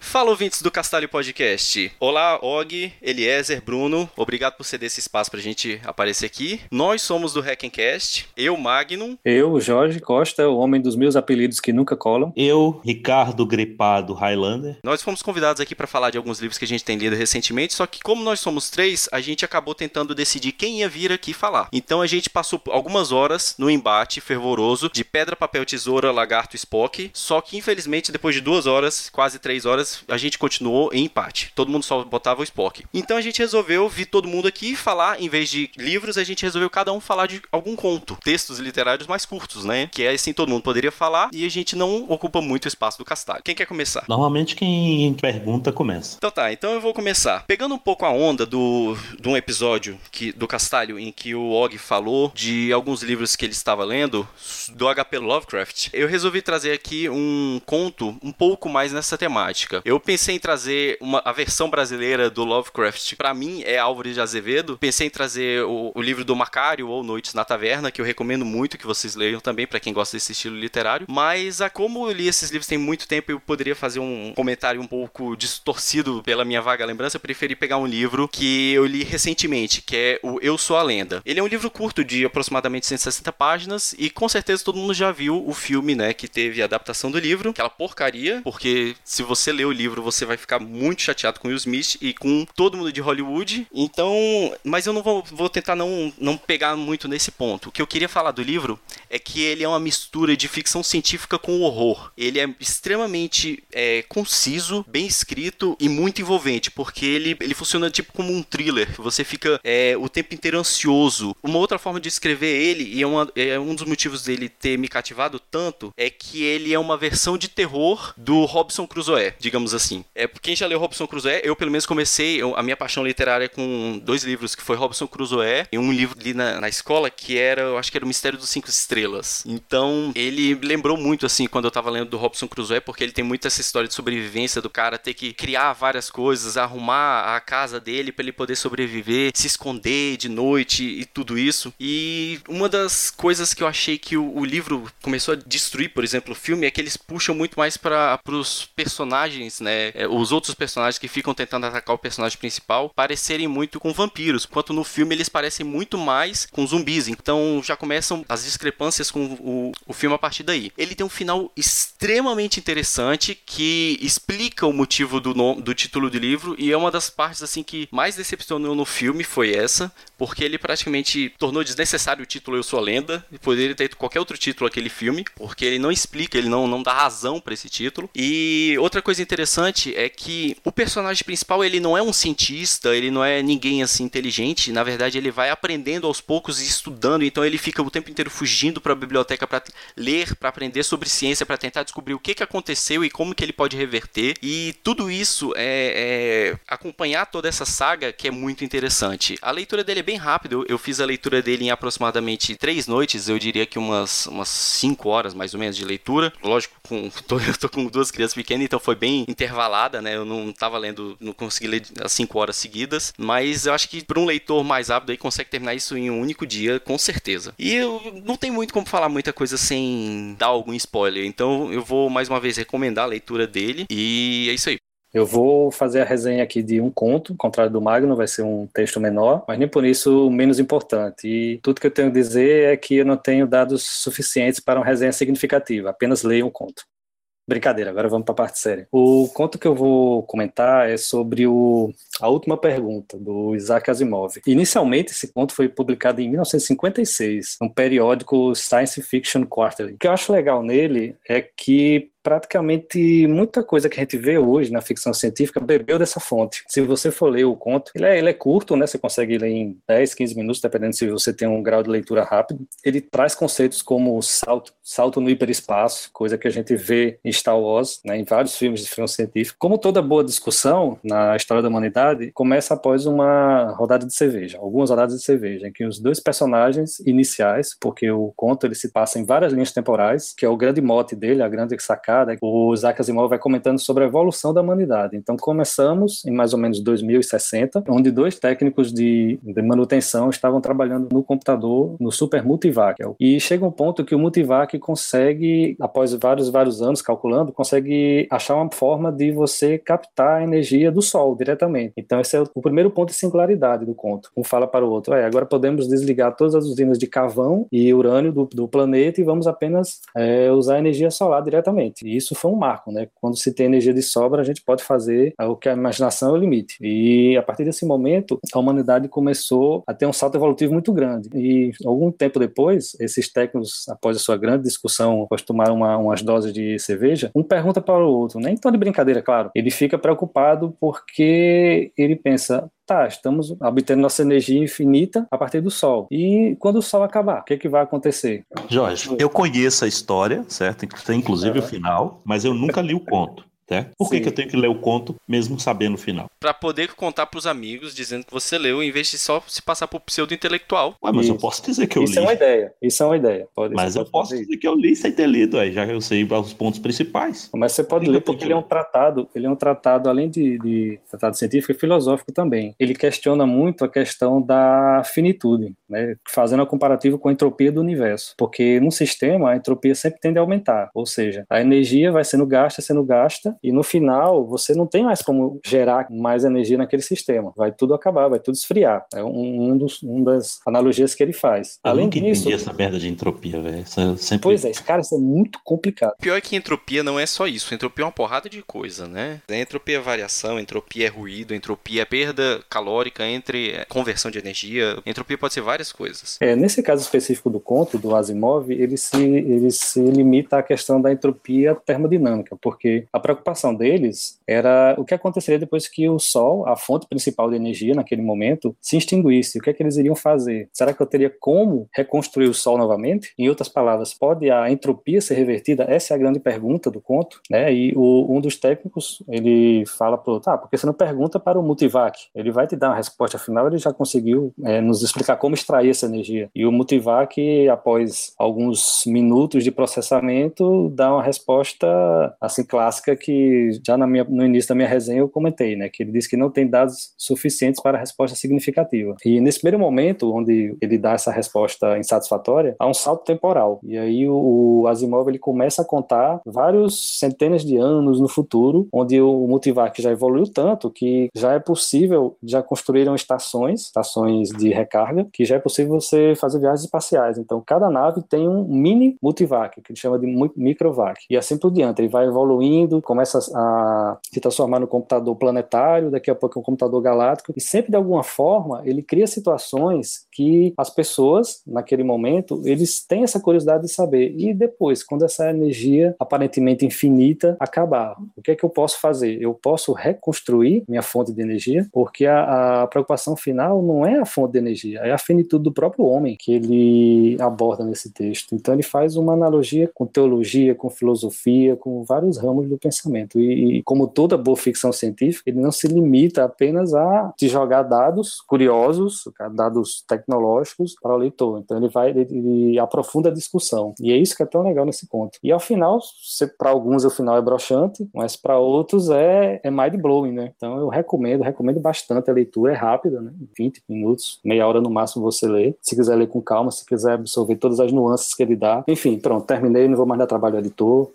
Fala ouvintes do Castalho Podcast. Olá, Og, Eliezer, Bruno. Obrigado por ceder esse espaço pra gente aparecer aqui. Nós somos do Hackencast. Eu, Magnum. Eu, Jorge Costa, o homem dos meus apelidos que nunca colam. Eu, Ricardo Gripado Highlander. Nós fomos convidados aqui para falar de alguns livros que a gente tem lido recentemente, só que como nós somos três, a gente acabou tentando decidir quem ia vir aqui falar. Então a gente passou algumas horas no embate fervoroso de pedra, papel, tesoura, lagarto, Spock. Só que infelizmente depois de duas horas, quase três horas, a gente continuou em empate. Todo mundo só botava o Spock. Então a gente resolveu vir todo mundo aqui falar, em vez de livros, a gente resolveu cada um falar de algum conto. Textos literários mais curtos, né? Que é assim todo mundo poderia falar e a gente não ocupa muito espaço do castalho. Quem quer começar? Normalmente quem pergunta começa. Então tá, então eu vou começar. Pegando um pouco a onda do, de um episódio que, do Castalho em que o Og falou de alguns livros que ele estava lendo do HP Lovecraft, eu resolvi trazer aqui um conto um pouco mais nessa temática. Eu pensei em trazer uma, a versão brasileira do Lovecraft. Para mim é Álvares de Azevedo. Pensei em trazer o, o, livro do Macário ou Noites na Taverna, que eu recomendo muito que vocês leiam também para quem gosta desse estilo literário. Mas a como eu li esses livros tem muito tempo, eu poderia fazer um comentário um pouco distorcido pela minha vaga lembrança. Eu preferi pegar um livro que eu li recentemente, que é o Eu Sou a Lenda. Ele é um livro curto de aproximadamente 160 páginas e com certeza todo mundo já viu o filme, né, que teve a adaptação do livro, aquela porcaria, porque se você leu o livro, você vai ficar muito chateado com Will Smith e com todo mundo de Hollywood. Então, mas eu não vou, vou tentar não, não pegar muito nesse ponto. O que eu queria falar do livro é que ele é uma mistura de ficção científica com horror. Ele é extremamente é, conciso, bem escrito e muito envolvente, porque ele, ele funciona tipo como um thriller. Você fica é, o tempo inteiro ansioso. Uma outra forma de escrever ele, e é, uma, é um dos motivos dele ter me cativado tanto, é que ele é uma versão de terror do Robson Crusoe, digamos assim. É, quem já leu Robson Crusoe, eu pelo menos comecei eu, a minha paixão literária com dois livros, que foi Robson Crusoe e um livro ali na, na escola que era, eu acho que era o Mistério dos Cinco Estrelas. Então, ele lembrou muito, assim, quando eu tava lendo do Robson Crusoe, porque ele tem muito essa história de sobrevivência do cara ter que criar várias coisas, arrumar a casa dele para ele poder sobreviver, se esconder de noite e tudo isso. E uma das coisas que eu achei que o, o livro começou a destruir, por exemplo, o filme, é que eles puxam muito mais para os personagens, né? É, os outros personagens que ficam tentando atacar o personagem principal parecerem muito com vampiros, enquanto no filme eles parecem muito mais com zumbis. Então já começam as discrepâncias com o, o filme a partir daí. Ele tem um final extremamente interessante que explica o motivo do, nome, do título do livro e é uma das partes assim que mais decepcionou no filme foi essa, porque ele praticamente tornou desnecessário o título Eu Sou a Lenda, e poderia ter qualquer outro título aquele filme, porque ele não explica, ele não, não dá razão para esse título. E outra coisa interessante é que o personagem principal ele não é um cientista, ele não é ninguém assim inteligente, na verdade ele vai aprendendo aos poucos e estudando, então ele fica o tempo inteiro fugindo para a biblioteca para ler, para aprender sobre ciência, para tentar descobrir o que, que aconteceu e como que ele pode reverter. E tudo isso é, é acompanhar toda essa saga que é muito interessante. A leitura dele é bem rápida, eu, fiz a leitura dele em aproximadamente três noites, eu diria que umas, umas cinco horas mais ou menos de leitura. Lógico, com, tô, eu tô com duas crianças pequenas, então foi bem intervalada, né? Eu não tava lendo, não consegui ler as cinco horas seguidas, mas eu acho que para um leitor mais rápido aí consegue terminar isso em um único dia, com certeza. E eu não tem muito como falar muita coisa sem dar algum spoiler, então eu vou mais uma vez recomendar a leitura dele e é isso aí. Eu vou fazer a resenha aqui de um conto, ao contrário do Magno, vai ser um texto menor, mas nem por isso menos importante. E tudo que eu tenho a dizer é que eu não tenho dados suficientes para uma resenha significativa, apenas leio um conto. Brincadeira, agora vamos para a parte séria. O conto que eu vou comentar é sobre o, a última pergunta, do Isaac Asimov. Inicialmente, esse conto foi publicado em 1956, no periódico Science Fiction Quarterly. O que eu acho legal nele é que praticamente muita coisa que a gente vê hoje na ficção científica bebeu dessa fonte. Se você for ler o conto, ele é, ele é curto, né? Você consegue ler em 10, 15 minutos, dependendo se você tem um grau de leitura rápido. Ele traz conceitos como salto, salto no hiperespaço, coisa que a gente vê em Star Wars, né, em vários filmes de ficção científica. Como toda boa discussão na história da humanidade, começa após uma rodada de cerveja, algumas rodadas de cerveja, em que os dois personagens iniciais, porque o conto ele se passa em várias linhas temporais, que é o grande mote dele, a grande sacada o Isaac Asimov vai comentando sobre a evolução da humanidade. Então, começamos em mais ou menos 2060, onde dois técnicos de, de manutenção estavam trabalhando no computador, no Super Multivac. E chega um ponto que o Multivac consegue, após vários, vários anos calculando, consegue achar uma forma de você captar a energia do Sol diretamente. Então, esse é o primeiro ponto de singularidade do conto. Um fala para o outro, é, agora podemos desligar todas as usinas de carvão e urânio do, do planeta e vamos apenas é, usar energia solar diretamente. E isso foi um marco, né? Quando se tem energia de sobra, a gente pode fazer o que a imaginação é o limite. E a partir desse momento, a humanidade começou a ter um salto evolutivo muito grande. E algum tempo depois, esses técnicos, após a sua grande discussão, após tomar uma, umas doses de cerveja, um pergunta para o outro, nem tão de brincadeira, claro. Ele fica preocupado porque ele pensa, tá, estamos obtendo nossa energia infinita a partir do Sol. E quando o Sol acabar, o que, é que vai acontecer? Jorge, eu conheço a história, certo? Tem inclusive o final, mas eu nunca li o conto. Certo? Por que, que, eu tenho que ler o conto mesmo sabendo o final? Para poder contar para os amigos dizendo que você leu, em vez de só se passar por pseudo-intelectual. Ué, mas Isso. eu posso dizer que eu Isso li. Isso é uma ideia. Isso é uma ideia. Pode, mas eu posso dizer que eu li sem ter lido, aí, já que eu sei os pontos principais. Mas você pode ler porque ele é um tratado, ele é um tratado, além de, de tratado científico, e filosófico também. Ele questiona muito a questão da finitude, né? fazendo a comparativo com a entropia do universo. Porque num sistema, a entropia sempre tende a aumentar. Ou seja, a energia vai sendo gasta, sendo gasta, E no final, você não tem mais como gerar mais energia naquele sistema. Vai tudo acabar, vai tudo esfriar. É um, um, dos, um das analogias que ele faz. Eu Além nunca disso. entendi essa merda de entropia, velho. Eu Sempre... Pois é, cara, isso é muito complicado. Pior é que entropia não é só isso. Entropia é uma porrada de coisa, né? Entropia é variação, entropia é ruído, entropia é perda calórica entre é, conversão de energia. Entropia pode ser várias coisas. É, nesse caso específico do conto do Asimov, ele se, ele se limita à questão da entropia termodinâmica, porque a preocupação deles era o que aconteceria depois que o Sol, a fonte principal de energia naquele momento, se extinguisse. O que é que eles iriam fazer? Será que eu teria como reconstruir o Sol novamente? Em outras palavras, pode a entropia ser revertida? Essa é a grande pergunta do conto, né? E o, um dos técnicos, ele fala para o outro, ah, porque você não pergunta para o Multivac? Ele vai te dar uma resposta, afinal ele já conseguiu é, nos explicar como extrair essa energia. E o Multivac, após alguns minutos de processamento, dá uma resposta, assim, clássica que já minha, no início da minha resenha eu comentei, né? Que ele diz que não tem dados suficientes para a resposta significativa. E nesse primeiro momento, onde ele dá essa resposta insatisfatória, há um salto temporal. E aí o, o Asimov ele começa a contar vários centenas de anos no futuro, onde o Multivac já evoluiu tanto que já é possível, já construíram estações, estações de recarga, que já é possível você fazer viagens espaciais. Então cada nave tem um mini Multivac, que ele chama de microvac. E assim por diante, ele vai evoluindo, começa a se transformar no computador planetário, daqui a pouco é um computador galáctico, e sempre de alguma forma ele cria situações que as pessoas, naquele momento, eles têm essa curiosidade de saber. E depois, quando essa energia aparentemente infinita acabar, o que é que eu posso fazer? Eu posso reconstruir minha fonte de energia, porque a, a preocupação final não é a fonte de energia, é a finitude do próprio homem que ele aborda nesse texto. Então ele faz uma analogia com teologia, com filosofia, com vários ramos do pensamento. E, e como toda boa ficção científica, ele não se limita apenas a te jogar dados curiosos, dados tecnológicos para o leitor. Então ele vai, ele, ele aprofunda a discussão. E é isso que é tão legal nesse conto. E ao final, para alguns o final é broxante, mas para outros é, é mind blowing, né? Então eu recomendo, recomendo bastante a leitura, é rápida, né? 20 minutos, meia hora no máximo você lê. Se quiser ler com calma, se quiser absorver todas as nuances que ele dá. Enfim, pronto, terminei, não vou mais dar trabalho ao editor.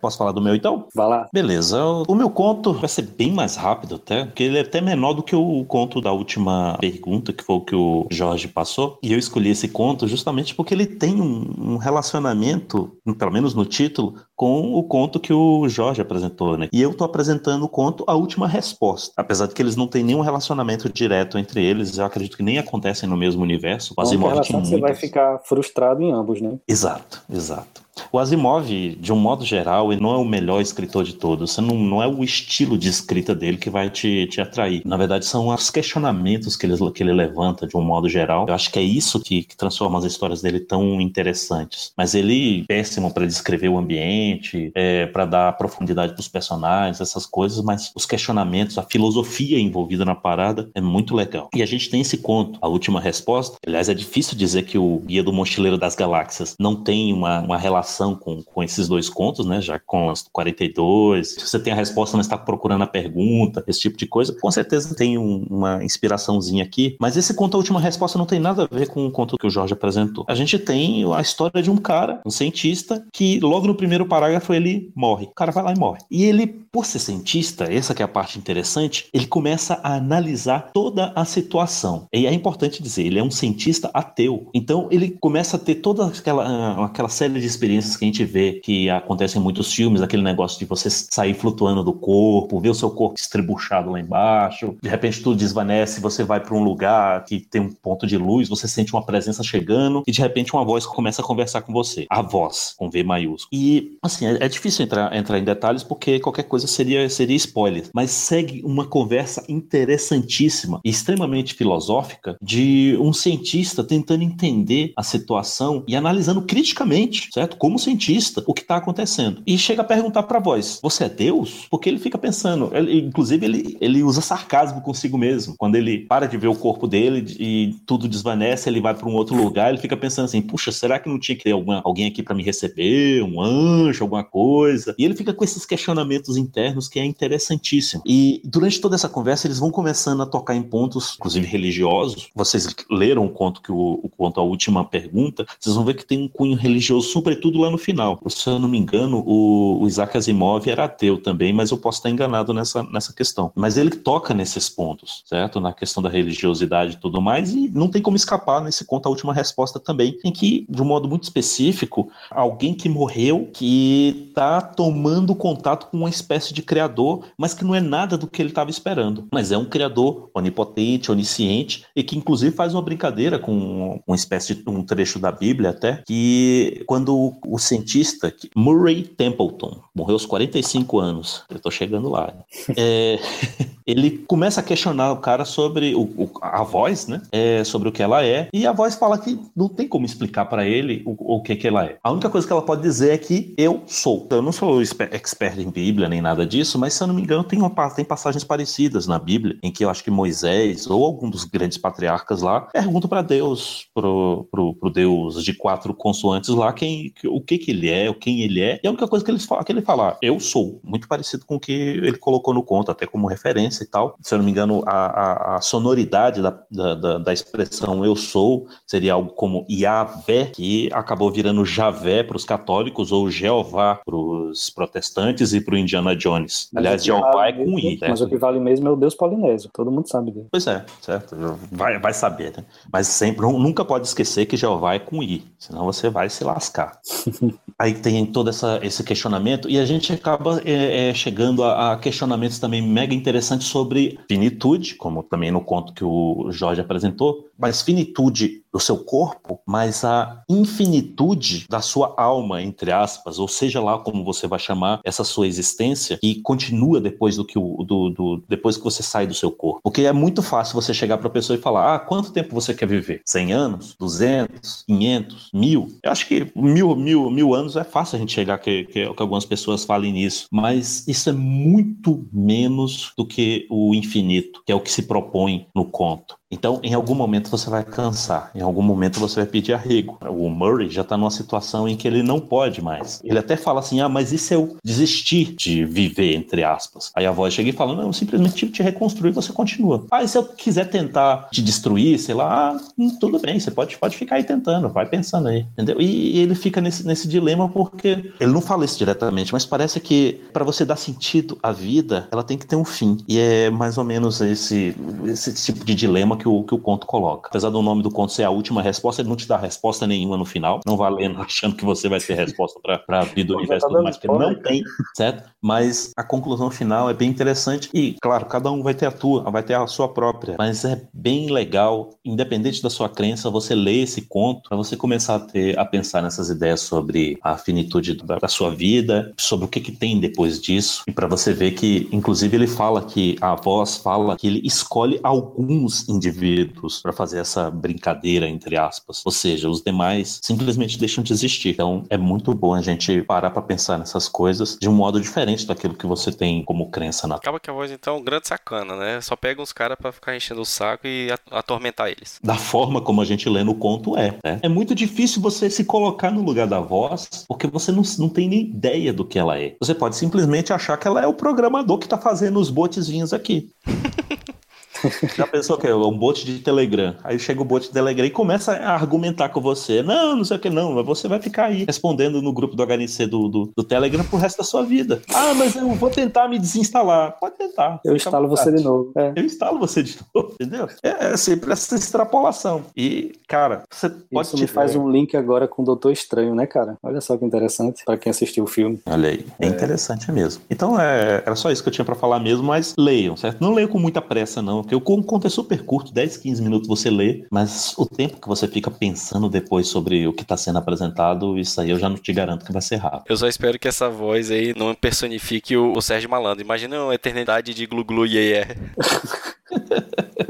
Posso falar do meu então? Vai lá. Beleza. O meu conto vai ser bem mais rápido até, porque ele é até menor do que o conto da última pergunta, que foi o que o Jorge passou. E eu escolhi esse conto justamente porque ele tem um, relacionamento, pelo menos no título, com o conto que o Jorge apresentou, né? E eu tô apresentando o conto A Última Resposta. Apesar de que eles não têm nenhum relacionamento direto entre eles, eu acredito que nem acontecem no mesmo universo. O Asimov tinha você vai ficar frustrado em ambos, né? Exato, exato. O Asimov, de um modo geral, ele não é o melhor escritor de todos. Você não, não é o estilo de escrita dele que vai te, te atrair. Na verdade, são os questionamentos que ele, que ele levanta de um modo geral. Eu acho que é isso que, que transforma as histórias dele tão interessantes. Mas ele é péssimo para descrever o ambiente, é, para dar profundidade para os personagens, essas coisas, mas os questionamentos, a filosofia envolvida na parada é muito legal. E a gente tem esse conto, a última resposta. Aliás, é difícil dizer que o Guia do Mochileiro das Galáxias não tem uma, uma relação relação com, com esses dois contos, né? Já com as 42. Se você tem a resposta, mas está procurando a pergunta, esse tipo de coisa, com certeza tem um, uma inspiraçãozinha aqui. Mas esse conto, a última resposta, não tem nada a ver com o conto que o Jorge apresentou. A gente tem a história de um cara, um cientista, que logo no primeiro parágrafo ele morre. O cara vai lá e morre. E ele, por ser cientista, essa que é a parte interessante, ele começa a analisar toda a situação. E é importante dizer, ele é um cientista ateu. Então ele começa a ter toda aquela, aquela série de experiências experiências que a gente vê que acontecem em muitos filmes, aquele negócio de você sair flutuando do corpo, ver o seu corpo estribuchado lá embaixo, de repente tudo desvanece, você vai para um lugar que tem um ponto de luz, você sente uma presença chegando e de repente uma voz começa a conversar com você. A voz, com V maiúsculo. E, assim, é, é difícil entrar, entrar em detalhes porque qualquer coisa seria, seria spoiler, mas segue uma conversa interessantíssima e extremamente filosófica de um cientista tentando entender a situação e analisando criticamente, certo? Como cientista, o que está acontecendo. E chega a perguntar para voz: Você é Deus? Porque ele fica pensando, ele, inclusive ele, ele usa sarcasmo consigo mesmo. Quando ele para de ver o corpo dele e tudo desvanece, ele vai para um outro lugar, ele fica pensando assim: Puxa, será que não tinha que ter alguma, alguém aqui para me receber? Um anjo, alguma coisa? E ele fica com esses questionamentos internos que é interessantíssimo. E durante toda essa conversa, eles vão começando a tocar em pontos, inclusive religiosos. Vocês leram o conto que o, o conto a última pergunta, vocês vão ver que tem um cunho religioso, sobretudo lá no final. Se eu não me engano, o, o Isaac Asimov era ateu também, mas eu posso estar enganado nessa, nessa questão. Mas ele toca nesses pontos, certo? Na questão da religiosidade e tudo mais, e não tem como escapar nesse conto a última resposta também, em que, de um modo muito específico, alguém que morreu, que está tomando contato com uma espécie de criador, mas que não é nada do que ele estava esperando. Mas é um criador onipotente, onisciente, e que inclusive faz uma brincadeira com uma espécie de um trecho da Bíblia até, que quando o cientista Murray Templeton morreu aos 45 anos, eu estou chegando lá, é, ele começa a questionar o cara sobre o, o, a voz, né? É, sobre o que ela é, e a voz fala que não tem como explicar para ele o, o que, que ela é. A única coisa que ela pode dizer é que eu sou. Eu não sou expert em Bíblia nem nada disso, mas se eu não me engano, tem, uma, tem passagens parecidas na Bíblia, em que eu acho que Moisés ou algum dos grandes patriarcas lá perguntam para Deus, pro, pro, pro, Deus de quatro consoantes lá, quem, o que que ele é, o quem ele é, e a única coisa que ele fala, que ele fala, eu sou, muito parecido com o que ele colocou no conto, até como referência e tal. Se eu não me engano, a, a, a sonoridade da, da, da, expressão eu sou seria algo como Yahvé, que acabou virando Javé para os católicos, ou Jeová para os protestantes e para o Indiana Jones. Mas Aliás, Jeová é com I. Mas o que vale mesmo é o Deus polinésio, todo mundo sabe dele. Pois é, certo. Vai, vai saber, né? Mas sempre, nunca pode esquecer que Jeová é com I, senão você vai se lascar. Aí tem todo essa, esse questionamento, e a gente acaba é, é, chegando a, a questionamentos também mega interessantes sobre finitude, como também no conto que o Jorge apresentou, mas finitude do seu corpo, mas a infinitude da sua alma, entre aspas, ou seja lá como você vai chamar essa sua existência, e continua depois do que o do, do depois que você sai do seu corpo. Porque é muito fácil você chegar para a pessoa e falar: "Ah, quanto tempo você quer viver? 100 anos? 200? 500? Mil?" Eu acho que mil, mil, mil anos é fácil a gente chegar que, que, que algumas pessoas falem nisso, mas isso é muito menos do que o infinito, que é o que se propõe no conto. Então, em algum momento você vai cansar, em algum momento você vai pedir arrego. O Murray já está numa situação em que ele não pode mais. Ele até fala assim: ah, mas e se eu desistir de viver, entre aspas? Aí a voz chega e fala: não, eu simplesmente te reconstruir você continua. Ah, e se eu quiser tentar te destruir, sei lá, ah, tudo bem, você pode, pode ficar aí tentando, vai pensando aí, entendeu? E, e ele fica nesse, nesse dilema porque ele não fala isso diretamente, mas parece que para você dar sentido à vida, ela tem que ter um fim. E é mais ou menos esse, esse tipo de dilema que que o, que o conto coloca. Apesar do nome do conto ser a última resposta, ele não te dá resposta nenhuma no final. Não valendo achando que você vai ter resposta para vida do universo e tudo mais, porque não tem, certo? Mas a conclusão final é bem interessante. E, claro, cada um vai ter a tua, vai ter a sua própria. Mas é bem legal, independente da sua crença, você ler esse conto para você começar a ter a pensar nessas ideias sobre a finitude da, da sua vida, sobre o que, que tem depois disso. E para você ver que, inclusive, ele fala que a voz fala que ele escolhe alguns indivíduos indivíduos para fazer essa brincadeira, entre aspas. Ou seja, os demais simplesmente deixam de existir. Então é muito bom a gente parar para pensar nessas coisas de um modo diferente daquilo que você tem como crença na. Acaba que a voz, então, é um grande sacana, né? Só pega uns caras para ficar enchendo o saco e atormentar eles. Da forma como a gente lê no conto é. Né? É muito difícil você se colocar no lugar da voz, porque você não, não tem nem ideia do que ela é. Você pode simplesmente achar que ela é o programador que tá fazendo os botezinhos aqui. Já pensou que é um bot de Telegram? Aí chega o bot de Telegram e começa a argumentar com você. Não, não sei o que, não. Você vai ficar aí respondendo no grupo do HNC do, do, do Telegram pro resto da sua vida. Ah, mas eu vou tentar me desinstalar. Pode tentar. Eu instalo você de novo. É. Eu instalo você de novo, entendeu? É, é sempre essa extrapolação. E, cara, você pode. Isso me faz um link agora com o Doutor Estranho, né, cara? Olha só que interessante para quem assistiu o filme. Olha aí. É, é. interessante mesmo. Então, é, era só isso que eu tinha para falar mesmo, mas leiam, certo? Não leiam com muita pressa, não, porque porque o conto é super curto, 10, 15 minutos você lê, mas o tempo que você fica pensando depois sobre o que está sendo apresentado, isso aí eu já não te garanto que vai ser rápido. Eu só espero que essa voz aí não personifique o, o Sérgio Malandro. Imagina uma eternidade de glu-glu e yeah.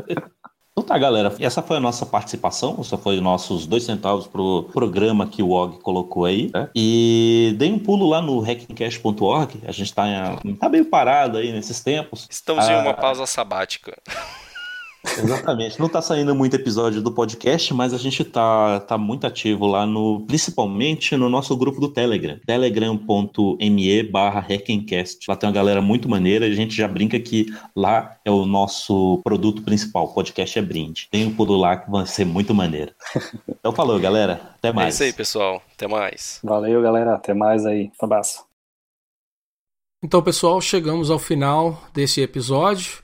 tá, galera. Essa foi a nossa participação. Essa foi nossos dois centavos pro programa que o Og colocou aí. Né? E dei um pulo lá no hackingcast.org. A gente tá, tá meio parado aí nesses tempos. Estamos ah, em uma pausa sabática. Exatamente. Não tá saindo muito episódio do podcast, mas a gente tá, tá muito ativo lá no, principalmente no nosso grupo do Telegram, telegram.me barra Hackencast. Lá tem uma galera muito maneira, a gente já brinca que lá é o nosso produto principal, o podcast é brinde. Tem um pulo lá que vai ser muito maneiro. Então falou, galera. Até mais. É isso aí, pessoal. Até mais. Valeu, galera. Até mais aí. Um abraço. Então, pessoal, chegamos ao final desse episódio.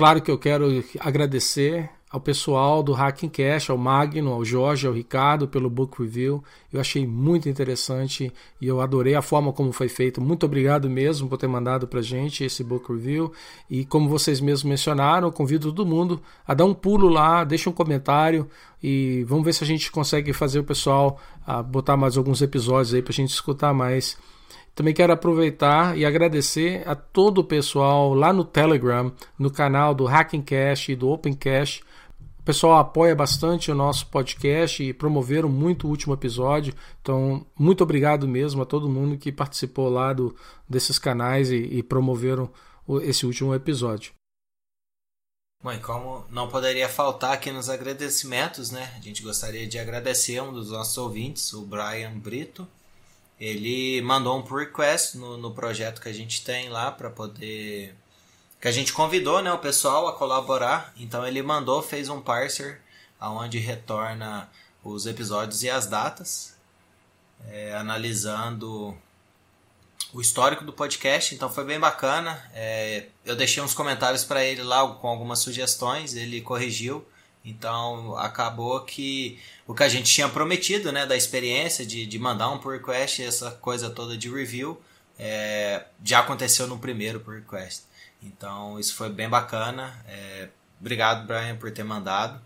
Claro que eu quero agradecer ao pessoal do Hacking Cash, ao Magno, ao Jorge, ao Ricardo pelo book review. Eu achei muito interessante e eu adorei a forma como foi feito. Muito obrigado mesmo por ter mandado para gente esse book review. E como vocês mesmos mencionaram, convido todo mundo a dar um pulo lá, deixa um comentário e vamos ver se a gente consegue fazer o pessoal a botar mais alguns episódios aí para a gente escutar mais. Também quero aproveitar e agradecer a todo o pessoal lá no Telegram, no canal do Hacking Cash e do Open Cash. O pessoal apoia bastante o nosso podcast e promoveram muito o último episódio. Então, muito obrigado mesmo a todo mundo que participou lá do, desses canais e, e promoveram esse último episódio. Bom, e como não poderia faltar aqui nos agradecimentos, né? A gente gostaria de agradecer um dos nossos ouvintes, o Brian Brito. Ele mandou um pull request no, no projeto que a gente tem lá para poder que a gente convidou né, o pessoal a colaborar. Então ele mandou, fez um parser aonde retorna os episódios e as datas, é, analisando o histórico do podcast. Então foi bem bacana. É, eu deixei uns comentários para ele lá com algumas sugestões, ele corrigiu. Então acabou que o que a gente tinha prometido, né, da experiência de, de mandar um pull request, essa coisa toda de review, é, já aconteceu no primeiro pull request. Então isso foi bem bacana. É, obrigado, Brian, por ter mandado.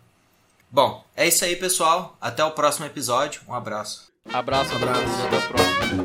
Bom, é isso aí, pessoal. Até o próximo episódio. Um abraço. Abraço, abraço. Até o próximo.